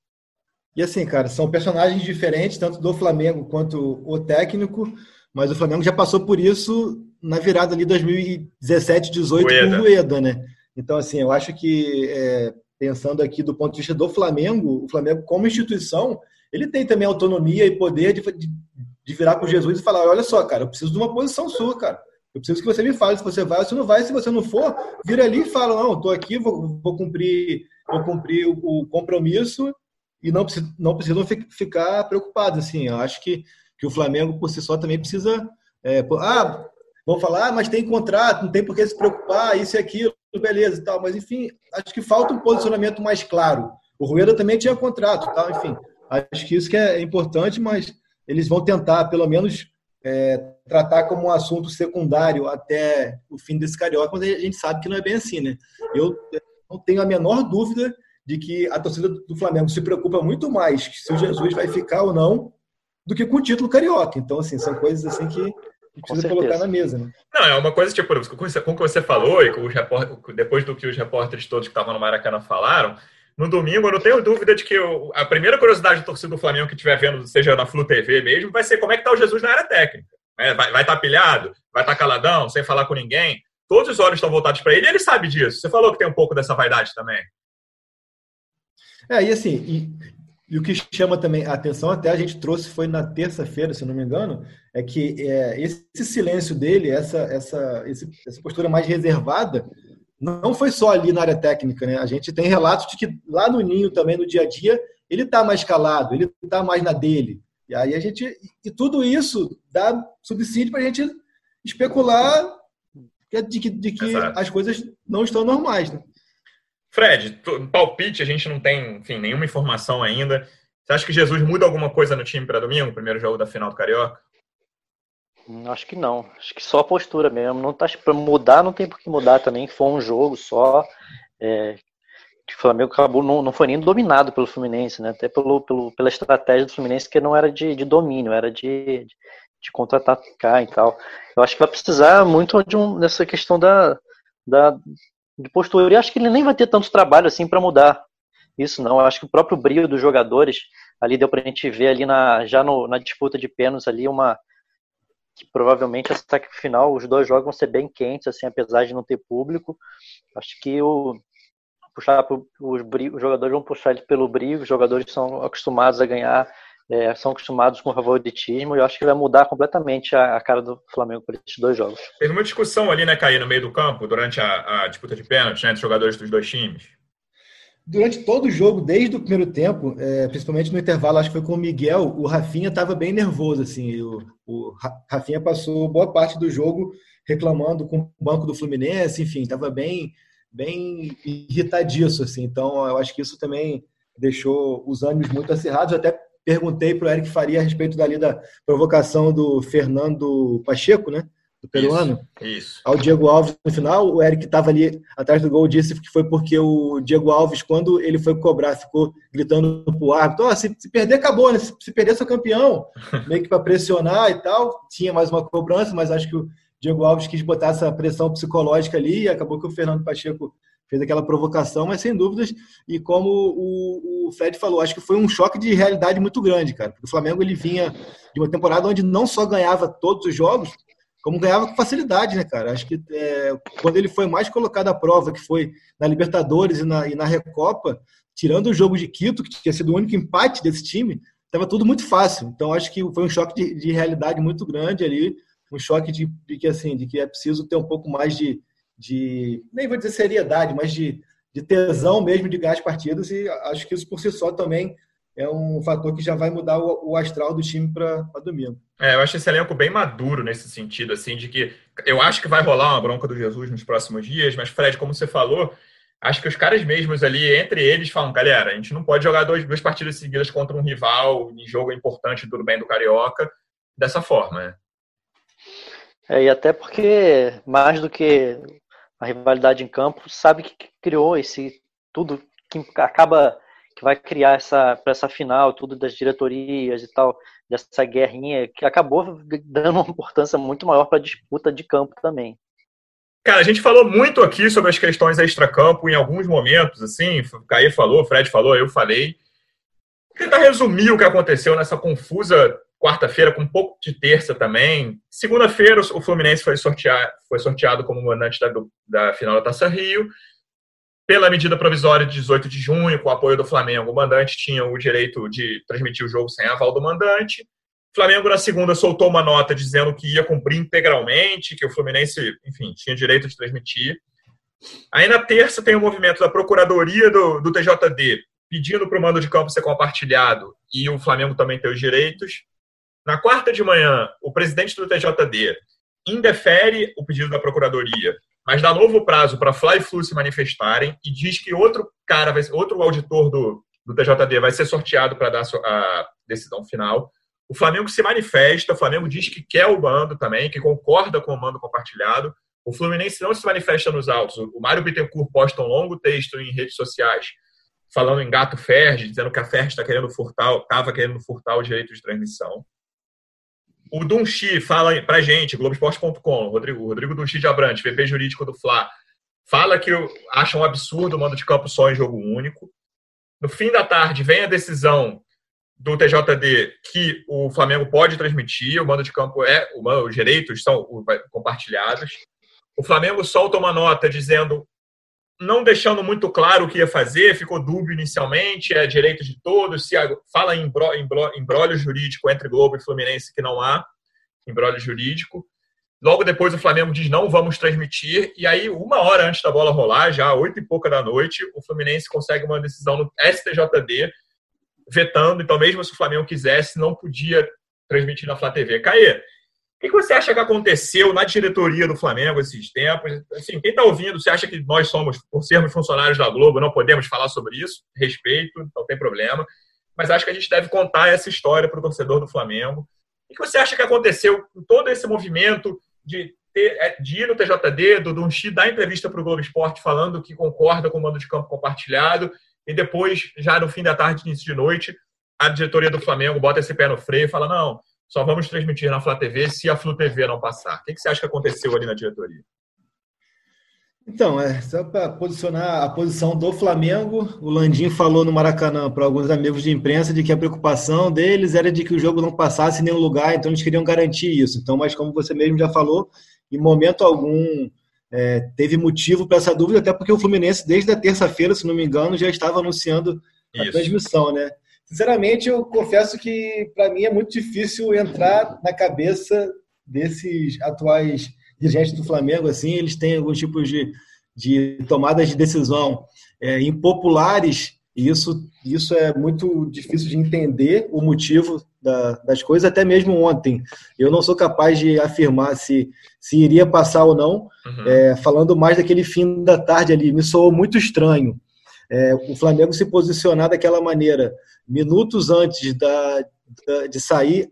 E assim, cara, são personagens diferentes, tanto do Flamengo quanto o técnico, mas o Flamengo já passou por isso na virada ali 2017, 18 Rueda. com o Rueda, né? Então, assim, eu acho que, é, pensando aqui do ponto de vista do Flamengo, o Flamengo, como instituição, ele tem também autonomia e poder de, de, de virar para Jesus e falar: olha só, cara, eu preciso de uma posição sua, cara. Eu preciso que você me fale se você vai ou se não vai. Se você não for, vira ali e fala: não, estou aqui, vou, vou, cumprir, vou cumprir o, o compromisso e não, não precisam ficar preocupados. Assim, eu acho que, que o Flamengo, por si só, também precisa. É, ah, vão falar, ah, mas tem contrato, não tem por que se preocupar, isso e aquilo, beleza e tal. Mas, enfim, acho que falta um posicionamento mais claro. O Rueda também tinha contrato, tal, enfim. Acho que isso que é importante, mas eles vão tentar, pelo menos, é, tratar como um assunto secundário até o fim desse carioca, mas a gente sabe que não é bem assim, né? Eu não tenho a menor dúvida de que a torcida do Flamengo se preocupa muito mais se o Jesus vai ficar ou não do que com o título carioca. Então, assim, são coisas assim que precisa colocar na mesa, né? Não, é uma coisa, tipo, com o que você falou e com os repórter, depois do que os repórteres todos que estavam no Maracanã falaram, no domingo, eu não tenho dúvida de que eu, a primeira curiosidade do torcedor do Flamengo que estiver vendo, seja na Flu TV mesmo, vai ser como é que tá o Jesus na área técnica. É, vai estar tá pilhado? Vai estar tá caladão, sem falar com ninguém? Todos os olhos estão voltados para ele e ele sabe disso. Você falou que tem um pouco dessa vaidade também. É, e assim, e, e o que chama também a atenção, até a gente trouxe, foi na terça-feira, se não me engano, é que é, esse silêncio dele, essa, essa, essa postura mais reservada, não foi só ali na área técnica, né? A gente tem relatos de que lá no Ninho também, no dia a dia, ele está mais calado, ele está mais na dele. E aí a gente. E tudo isso dá subsídio para a gente especular de que, de que as coisas não estão normais. Né? Fred, palpite, a gente não tem, enfim, nenhuma informação ainda. Você acha que Jesus muda alguma coisa no time para domingo, primeiro jogo da final do Carioca? Hum, acho que não. Acho que só a postura mesmo. Não tá para mudar, não tem por que mudar também. Foi um jogo só. É, o Flamengo acabou não, não foi nem dominado pelo Fluminense, né? Até pelo, pelo, pela estratégia do Fluminense que não era de, de domínio, era de, de, de contra-atacar e tal. Eu acho que vai precisar muito de um, dessa questão da, da de postura. E acho que ele nem vai ter tanto trabalho assim para mudar isso, não. Eu acho que o próprio brilho dos jogadores ali deu para a gente ver ali na, já no, na disputa de pênaltis ali uma que provavelmente ataque final os dois jogos vão ser bem quentes, assim, apesar de não ter público. Acho que o puxar os, os jogadores vão puxar ele pelo brilho, os jogadores são acostumados a ganhar é, são acostumados com favoritismo e eu acho que vai mudar completamente a, a cara do Flamengo por esses dois jogos. Teve uma discussão ali, né, Caí, no meio do campo, durante a, a disputa de pênalti, né, os jogadores dos dois times. Durante todo o jogo, desde o primeiro tempo, é, principalmente no intervalo, acho que foi com o Miguel, o Rafinha estava bem nervoso. Assim, o, o Rafinha passou boa parte do jogo reclamando com o banco do Fluminense, enfim, estava bem, bem irritadiço. Assim, então, eu acho que isso também deixou os ânimos muito acirrados. Até perguntei para o Eric Faria a respeito dali da provocação do Fernando Pacheco, né? Do peruano. Isso, isso. Ao Diego Alves no final. O Eric estava ali atrás do gol disse que foi porque o Diego Alves, quando ele foi cobrar, ficou gritando pro árbitro: oh, se, se perder, acabou, né? Se, se perder, sou campeão. (laughs) Meio que para pressionar e tal. Tinha mais uma cobrança, mas acho que o Diego Alves quis botar essa pressão psicológica ali e acabou que o Fernando Pacheco fez aquela provocação, mas sem dúvidas, e como o, o Fred falou, acho que foi um choque de realidade muito grande, cara. Porque o Flamengo ele vinha de uma temporada onde não só ganhava todos os jogos, como ganhava com facilidade, né, cara? Acho que é, quando ele foi mais colocado à prova, que foi na Libertadores e na, e na Recopa, tirando o jogo de Quito, que tinha sido o único empate desse time, estava tudo muito fácil. Então acho que foi um choque de, de realidade muito grande ali, um choque de, de, que assim, de que é preciso ter um pouco mais de, de nem vou dizer seriedade, mas de, de tesão mesmo de ganhar as partidas, e acho que isso por si só também é um fator que já vai mudar o, o astral do time para domingo. É, eu acho esse elenco bem maduro nesse sentido, assim, de que eu acho que vai rolar uma bronca do Jesus nos próximos dias, mas Fred, como você falou, acho que os caras mesmos ali, entre eles, falam, galera, a gente não pode jogar dois, duas partidas seguidas contra um rival em jogo importante, tudo bem, do Carioca, dessa forma, né? É, e até porque, mais do que a rivalidade em campo, sabe que criou esse tudo que acaba que vai criar essa para essa final, tudo das diretorias e tal, dessa guerrinha que acabou dando uma importância muito maior para a disputa de campo também. Cara, a gente falou muito aqui sobre as questões extra-campo em alguns momentos, assim, o Caí falou, o Fred falou, eu falei. Vou tentar resumir o que aconteceu nessa confusa quarta-feira, com um pouco de terça também. Segunda-feira, o Fluminense foi sorteado, foi sorteado como mandante da, da final da Taça Rio. Pela medida provisória de 18 de junho, com o apoio do Flamengo, o mandante tinha o direito de transmitir o jogo sem aval do mandante. O Flamengo, na segunda, soltou uma nota dizendo que ia cumprir integralmente, que o Fluminense, enfim, tinha direito de transmitir. Aí, na terça, tem o movimento da Procuradoria do, do TJD pedindo para o mando de campo ser compartilhado e o Flamengo também ter os direitos. Na quarta de manhã, o presidente do TJD indefere o pedido da Procuradoria, mas dá novo prazo para Fly e Flu se manifestarem e diz que outro cara, vai, outro auditor do, do TJD vai ser sorteado para dar a decisão final. O Flamengo se manifesta, o Flamengo diz que quer o mando também, que concorda com o mando compartilhado. O Fluminense não se manifesta nos autos. O Mário Bittencourt posta um longo texto em redes sociais falando em gato Ferdi, dizendo que a Ferdi está querendo furtar, estava querendo furtar o direito de transmissão. O Dunchi fala pra gente, Globoesporte.com, Rodrigo, Rodrigo Dunchi de Abrantes, VP jurídico do Fla, fala que acha um absurdo o mando de campo só em jogo único. No fim da tarde vem a decisão do TJD que o Flamengo pode transmitir, o mando de campo é, os direitos são compartilhados. O Flamengo solta uma nota dizendo não deixando muito claro o que ia fazer, ficou dúbio inicialmente, é direito de todos, se fala em embrólio jurídico entre Globo e Fluminense que não há embrólio jurídico. Logo depois o Flamengo diz não vamos transmitir, e aí uma hora antes da bola rolar, já oito e pouca da noite, o Fluminense consegue uma decisão no STJD vetando, então mesmo se o Flamengo quisesse, não podia transmitir na Flá TV. Caê, O que você acha que aconteceu na diretoria do Flamengo esses tempos? Assim, quem está ouvindo, você acha que nós somos, por sermos funcionários da Globo, não podemos falar sobre isso? Respeito, não tem problema. Mas acho que a gente deve contar essa história para o torcedor do Flamengo. O que você acha que aconteceu com todo esse movimento de, ter, é, de ir no TJD, do Dunchi dar entrevista para o Globo Esporte falando que concorda com o mando de campo compartilhado, e depois, já no fim da tarde, início de noite, a diretoria do Flamengo bota esse pé no freio e fala: não, só vamos transmitir na Flá TV se a Flu TV não passar. O que você acha que aconteceu ali na diretoria? Então, é, só para posicionar a posição do Flamengo, o Landim falou no Maracanã para alguns amigos de imprensa de que a preocupação deles era de que o jogo não passasse em nenhum lugar, então eles queriam garantir isso. Então, mas como você mesmo já falou, em momento algum é, teve motivo para essa dúvida, até porque o Fluminense, desde a terça-feira, se não me engano, já estava anunciando a isso. transmissão, né? Sinceramente, eu confesso que para mim é muito difícil entrar na cabeça desses atuais dirigentes do Flamengo. Assim, eles têm alguns tipos de, de tomadas de decisão é, impopulares e isso, isso é muito difícil de entender o motivo da, das coisas, até mesmo ontem. Eu não sou capaz de afirmar se, se iria passar ou não, uhum. é, falando mais daquele fim da tarde ali. Me soou muito estranho é, o Flamengo se posicionar daquela maneira, minutos antes da, da de sair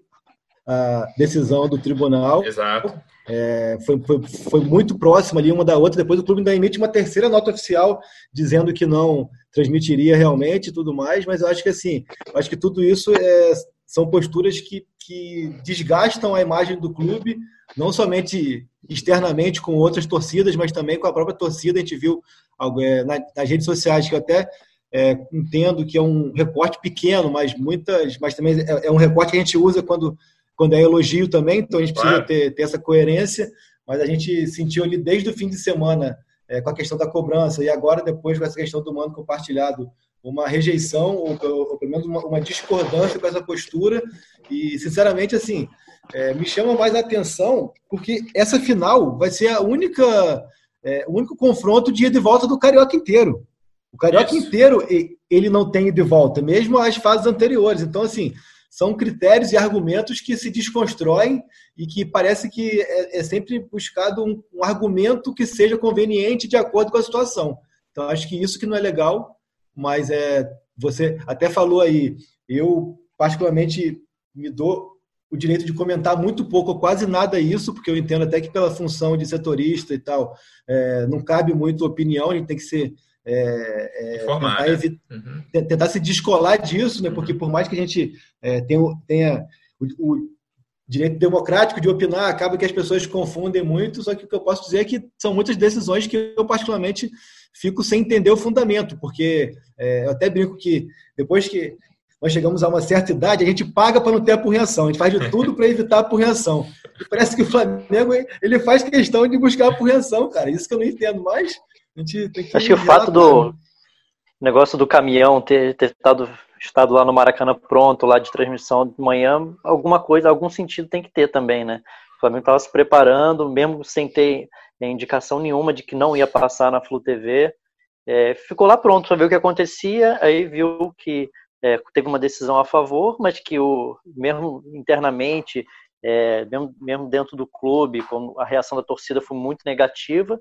a decisão do tribunal. Exato. É, foi, foi, foi, muito próximo ali uma da outra. Depois o clube ainda emite uma terceira nota oficial dizendo que não transmitiria realmente e tudo mais. Mas eu acho que assim, acho que tudo isso é, são posturas que, que desgastam a imagem do clube, não somente externamente com outras torcidas, mas também com a própria torcida. A gente viu é, nas redes sociais, que eu até é, entendo que é um recorte pequeno, mas muitas, mas também é, é, um recorte que a gente usa quando, quando é elogio também, então a gente precisa ter, ter essa coerência, mas a gente sentiu ali desde o fim de semana é, com a questão da cobrança e agora depois com essa questão do mando compartilhado uma rejeição ou, ou, pelo menos uma, uma, discordância com essa postura e sinceramente assim é, me chama mais a atenção porque essa final vai ser a única é, o único confronto de ida e volta do Carioca inteiro. O Carioca Isso. inteiro ele não tem de volta, mesmo as fases anteriores. Então, assim, são critérios e argumentos que se desconstroem e que parece que é, é sempre buscado um, um, argumento que seja conveniente de acordo com a situação. Então, acho que isso que não é legal, mas é você até falou aí, eu particularmente me dou o direito de comentar muito pouco ou quase nada isso, porque eu entendo até que pela função de setorista e tal, é, não cabe muito opinião, a gente tem que ser. É, é, tentar, né? uhum. tentar, se descolar disso, né? porque por mais que a gente é, tenha, tenha o, o, direito democrático de opinar, acaba que as pessoas confundem muito, só que o que eu posso dizer é que são muitas decisões que eu particularmente fico sem entender o fundamento, porque é, eu até brinco que depois que nós chegamos a uma certa idade, a gente paga para não ter apurreação, a gente faz de tudo para evitar a apurreação. E parece que o Flamengo ele faz questão de buscar a apurreação, cara. Isso que eu não entendo mais. A gente tem que Acho que o fato do negócio do caminhão ter, ter estado, estado lá no Maracanã pronto, lá de transmissão de manhã, alguma coisa, algum sentido tem que ter também, né? O Flamengo estava se preparando, mesmo sem ter indicação nenhuma de que não ia passar na Flu TV. É, ficou lá pronto para ver o que acontecia, aí viu que é, teve uma decisão a favor, mas que o mesmo internamente, é, mesmo, mesmo dentro do clube, como a reação da torcida foi muito negativa,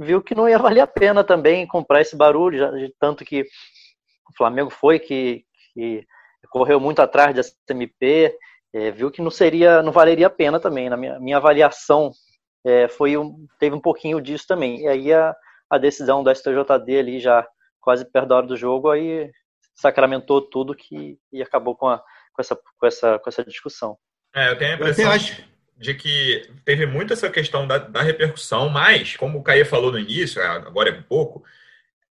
viu que não ia valer a pena também comprar esse barulho, já, tanto que o Flamengo foi que, que correu muito atrás dessa MP, é, viu que não seria, não valeria a pena também. Na minha, minha avaliação é, foi um, teve um pouquinho disso também. E aí a, a decisão do STJD ali já quase perto da hora do jogo, aí sacramentou tudo que e acabou com, a, com, essa, com, essa, com essa discussão. É, eu tenho a impressão eu acho... de que teve muito essa questão da, da repercussão, mas, como o Caia falou no início, é, agora é pouco,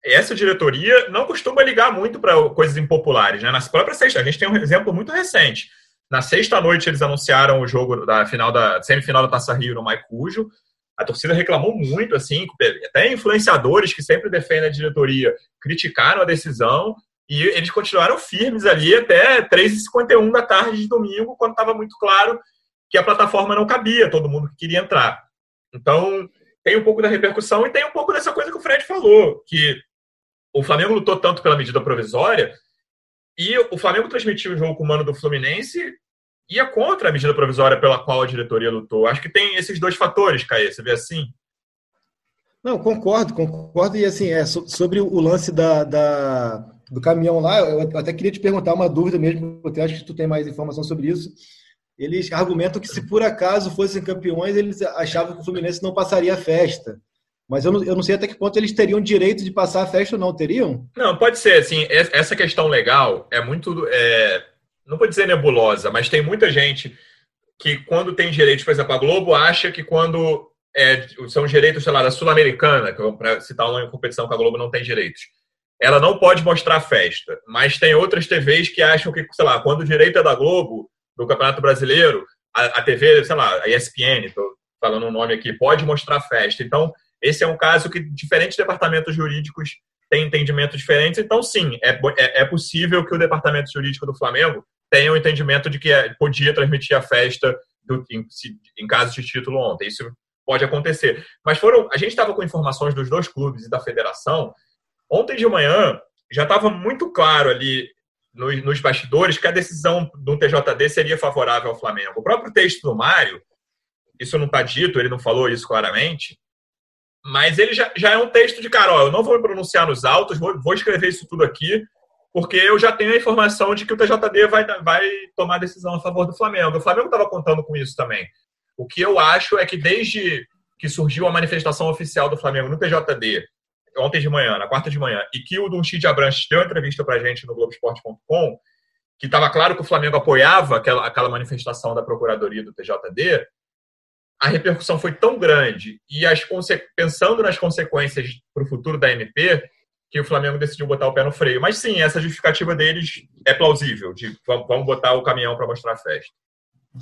essa diretoria não costuma ligar muito para coisas impopulares. Né? Na própria sexta, a gente tem um exemplo muito recente. Na sexta noite, eles anunciaram o jogo da final da semifinal da Taça Rio no Maicujo. A torcida reclamou muito, assim, até influenciadores que sempre defendem a diretoria criticaram a decisão e eles continuaram firmes ali até 3h51 da tarde de domingo, quando estava muito claro que a plataforma não cabia todo mundo que queria entrar. Então, tem um pouco da repercussão e tem um pouco dessa coisa que o Fred falou, que o Flamengo lutou tanto pela medida provisória e o Flamengo transmitiu o jogo com o mano do Fluminense ia contra a medida provisória pela qual a diretoria lutou. Acho que tem esses dois fatores, Caê, você vê assim? Não, concordo, concordo. E assim, é, sobre o lance da, da, do caminhão lá, eu até queria te perguntar uma dúvida mesmo, porque eu acho que tu tem mais informação sobre isso. Eles argumentam que se por acaso fossem campeões, eles achavam que o Fluminense não passaria a festa. Mas eu não, eu não sei até que ponto eles teriam direito de passar a festa ou não, teriam? Não, pode ser, assim, essa questão legal é muito, é, não vou dizer nebulosa, mas tem muita gente que quando tem direito, por exemplo, a Globo acha que quando é, são direitos, sei lá, da Sul-Americana, para citar uma competição que a Globo não tem direitos. Ela não pode mostrar a festa, mas tem outras TVs que acham que, sei lá, quando o direito é da Globo, do Campeonato Brasileiro, a, a TV, sei lá, a ESPN, estou falando o um nome aqui, pode mostrar festa. Então, esse é um caso que diferentes departamentos jurídicos têm entendimentos diferentes. Então, sim, é, é, é possível que o departamento jurídico do Flamengo tenha o um entendimento de que é, podia transmitir a festa do, em, em caso de título ontem. Isso pode acontecer. Mas foram, a gente estava com informações dos dois clubes e da federação. Ontem de manhã já estava muito claro ali nos, nos, bastidores que a decisão do TJD seria favorável ao Flamengo. O próprio texto do Mário, isso não está dito, ele não falou isso claramente, mas ele já, já é um texto de cara, eu não vou me pronunciar nos autos, vou, vou escrever isso tudo aqui, porque eu já tenho a informação de que o TJD vai, vai tomar decisão a favor do Flamengo. O Flamengo estava contando com isso também. O que eu acho é que desde que surgiu a manifestação oficial do Flamengo no TJD, ontem de manhã, na quarta de manhã, e que o Dunchid Abranches deu entrevista para a gente no Globoesporte.com, que estava claro que o Flamengo apoiava aquela, aquela manifestação da Procuradoria do TJD, a repercussão foi tão grande e as pensando nas consequências para o futuro da MP, que o Flamengo decidiu botar o pé no freio. Mas sim, essa justificativa deles é plausível, de vamos botar o caminhão para mostrar a festa.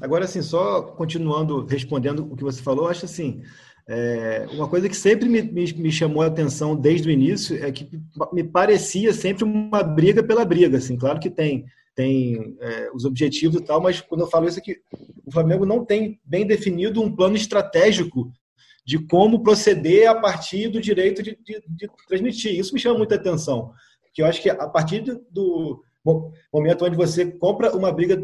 Agora, assim, só continuando respondendo o que você falou, acho assim, é, uma coisa que sempre me, me, me, chamou a atenção desde o início é que me parecia sempre uma briga pela briga, assim, claro que tem tem é, os objetivos e tal, mas quando eu falo isso aqui, o Flamengo não tem bem definido um plano estratégico de como proceder a partir do direito de, de, de transmitir. Isso me chama muita atenção, porque eu acho que a partir do momento onde você compra uma briga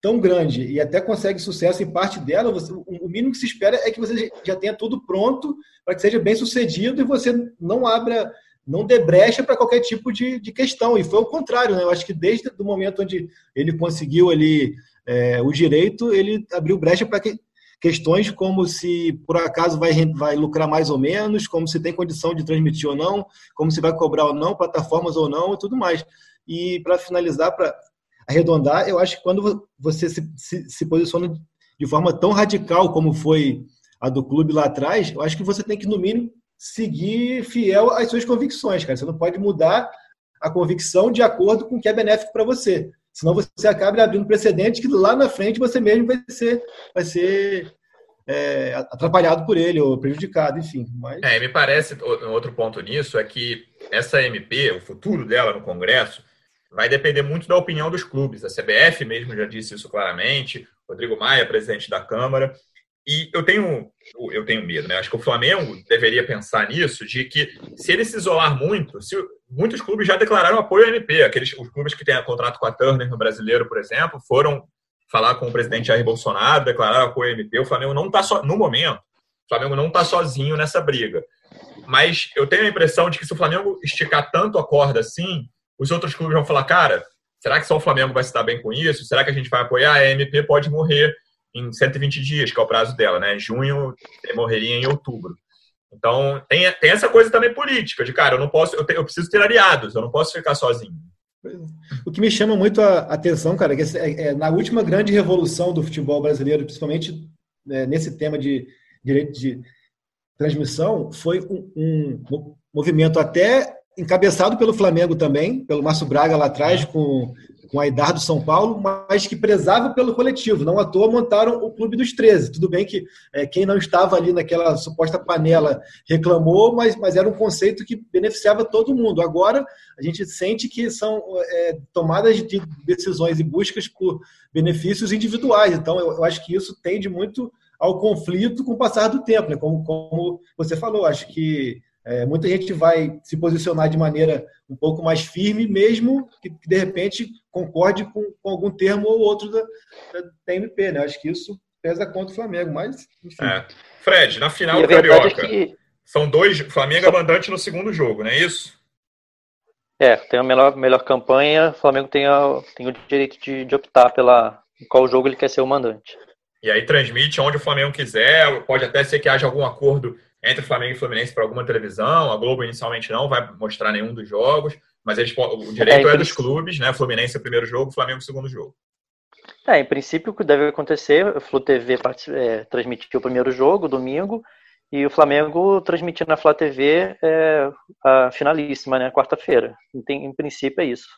tão grande e até consegue sucesso em parte dela, você, o mínimo que se espera é que você já tenha tudo pronto para que seja bem sucedido e você não abra, não dê brecha para qualquer tipo de, de, questão. E foi o contrário, né? Eu acho que desde o momento onde ele conseguiu ali é, o direito, ele abriu brecha para que, questões como se por acaso vai, vai lucrar mais ou menos, como se tem condição de transmitir ou não, como se vai cobrar ou não, plataformas ou não e tudo mais. E para finalizar, para arredondar, eu acho que quando você se, se, se, posiciona de forma tão radical como foi a do clube lá atrás, eu acho que você tem que, no mínimo, seguir fiel às suas convicções, cara. Você não pode mudar a convicção de acordo com o que é benéfico para você. Senão você acaba abrindo precedente que lá na frente você mesmo vai ser, vai ser é, atrapalhado por ele ou prejudicado, enfim. Mas... É, me parece, outro ponto nisso é que essa MP, o futuro dela no Congresso, vai depender muito da opinião dos clubes. A CBF mesmo já disse isso claramente, Rodrigo Maia, presidente da Câmara. E eu tenho, eu tenho medo, né? Acho que o Flamengo deveria pensar nisso, de que se ele se isolar muito, se muitos clubes já declararam apoio ao MP, aqueles os clubes que têm contrato com a Turner no Brasileiro, por exemplo, foram falar com o presidente Jair Bolsonaro, declararam apoio ao MP. O Flamengo não está só no momento. O Flamengo não está sozinho nessa briga. Mas eu tenho a impressão de que se o Flamengo esticar tanto a corda assim, os outros clubes vão falar, cara, será que só o Flamengo vai se dar bem com isso? Será que a gente vai apoiar? A MP pode morrer em 120 dias, que é o prazo dela, né? Junho, morreria em outubro. Então, tem, tem essa coisa também política, de cara, eu não posso, eu, te, eu preciso ter aliados, eu não posso ficar sozinho. O que me chama muito a atenção, cara, é que é, é, na última grande revolução do futebol brasileiro, principalmente é, nesse tema de direito de transmissão, foi um, um movimento até encabeçado pelo Flamengo também, pelo Márcio Braga lá atrás, com, com a Idar do São Paulo, mas que prezava pelo coletivo. Não à toa montaram o Clube dos 13. Tudo bem que é, quem não estava ali naquela suposta panela reclamou, mas, mas era um conceito que beneficiava todo mundo. Agora, a gente sente que são é, tomadas de decisões e buscas por benefícios individuais. Então, eu, eu acho que isso tende muito ao conflito com o passar do tempo, né? como, como você falou. Acho que é, muita gente vai se posicionar de maneira um pouco mais firme, mesmo que, que de repente concorde com, com, algum termo ou outro da, da, MP, né? Acho que isso pesa contra o Flamengo, mas enfim. É. Fred, na final do Carioca, é que... são dois, Flamengo é mandante no segundo jogo, não é isso? É, tem a melhor, melhor campanha, o Flamengo tem, a, tem o direito de, de optar pela qual jogo ele quer ser o mandante. E aí transmite onde o Flamengo quiser, pode até ser que haja algum acordo entre Flamengo e Fluminense para alguma televisão. A Globo inicialmente não vai mostrar nenhum dos jogos, mas eles, o direito é, é dos clubes, né? Fluminense é o primeiro jogo, Flamengo é o segundo jogo. É, em princípio o que deve acontecer, o Flu TV é, transmitiu o primeiro jogo, domingo, e o Flamengo transmitir na Flá TV é, a finalíssima, né? Quarta-feira. Em, em princípio é isso.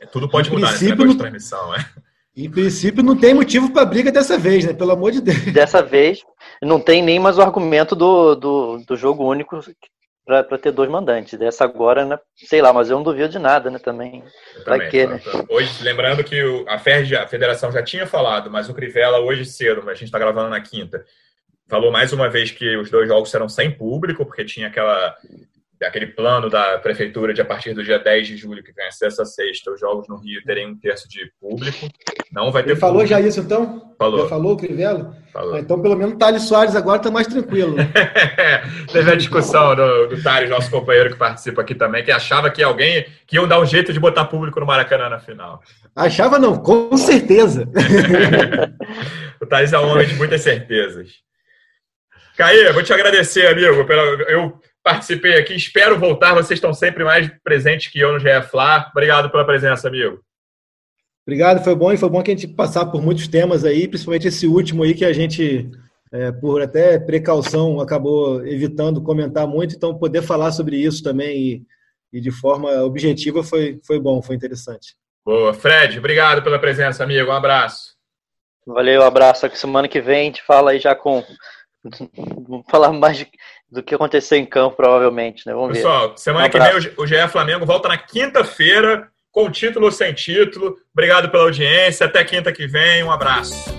É, tudo pode em mudar nesse negócio no... de transmissão, né? Em princípio, não tem motivo para briga dessa vez, né? Pelo amor de Deus. (laughs) Dessa vez, não tem nem mais o argumento do, do, do jogo único para ter dois mandantes. Dessa agora, né? sei lá, mas eu não duvido de nada, né? Também. Vai que, né? Hoje, lembrando que a, FERJ, a federação já tinha falado, mas o Crivella hoje cedo, a gente está gravando na quinta, falou mais uma vez que os dois jogos serão sem público, porque tinha aquela aquele plano da prefeitura de a partir do dia 10 de julho, que vem essa sexta, os jogos no Rio terem um terço de público. Não vai ter Ele falou já isso, então? Falou. Já falou, Crivella? Falou. Ah, então, pelo menos o Thales Soares agora está mais tranquilo. Né? (laughs) Teve a discussão do, do Thales, nosso companheiro que participa aqui também, que achava que alguém que iam dar um jeito de botar público no Maracanã na final. Achava não, com certeza. (laughs) o Thales é um homem de muitas certezas. Caê, vou te agradecer, amigo. Pela, eu participei aqui. Espero voltar. Vocês estão sempre mais presentes que eu no GF Fla. Obrigado pela presença, amigo. Obrigado, foi bom e foi bom que a gente passar por muitos temas aí, principalmente esse último aí que a gente, é, por até precaução, acabou evitando comentar muito. Então, poder falar sobre isso também e, e de forma objetiva foi, foi bom, foi interessante. Boa. Fred, obrigado pela presença, amigo. Um abraço. Valeu, abraço. Semana que vem a gente fala aí já com. Vamos falar mais de, do que aconteceu em campo, provavelmente, né? Vamos Pessoal, ver. semana um que vem o GE Flamengo volta na quinta-feira, com título ou sem título. Obrigado pela audiência. Até quinta que vem. Um abraço.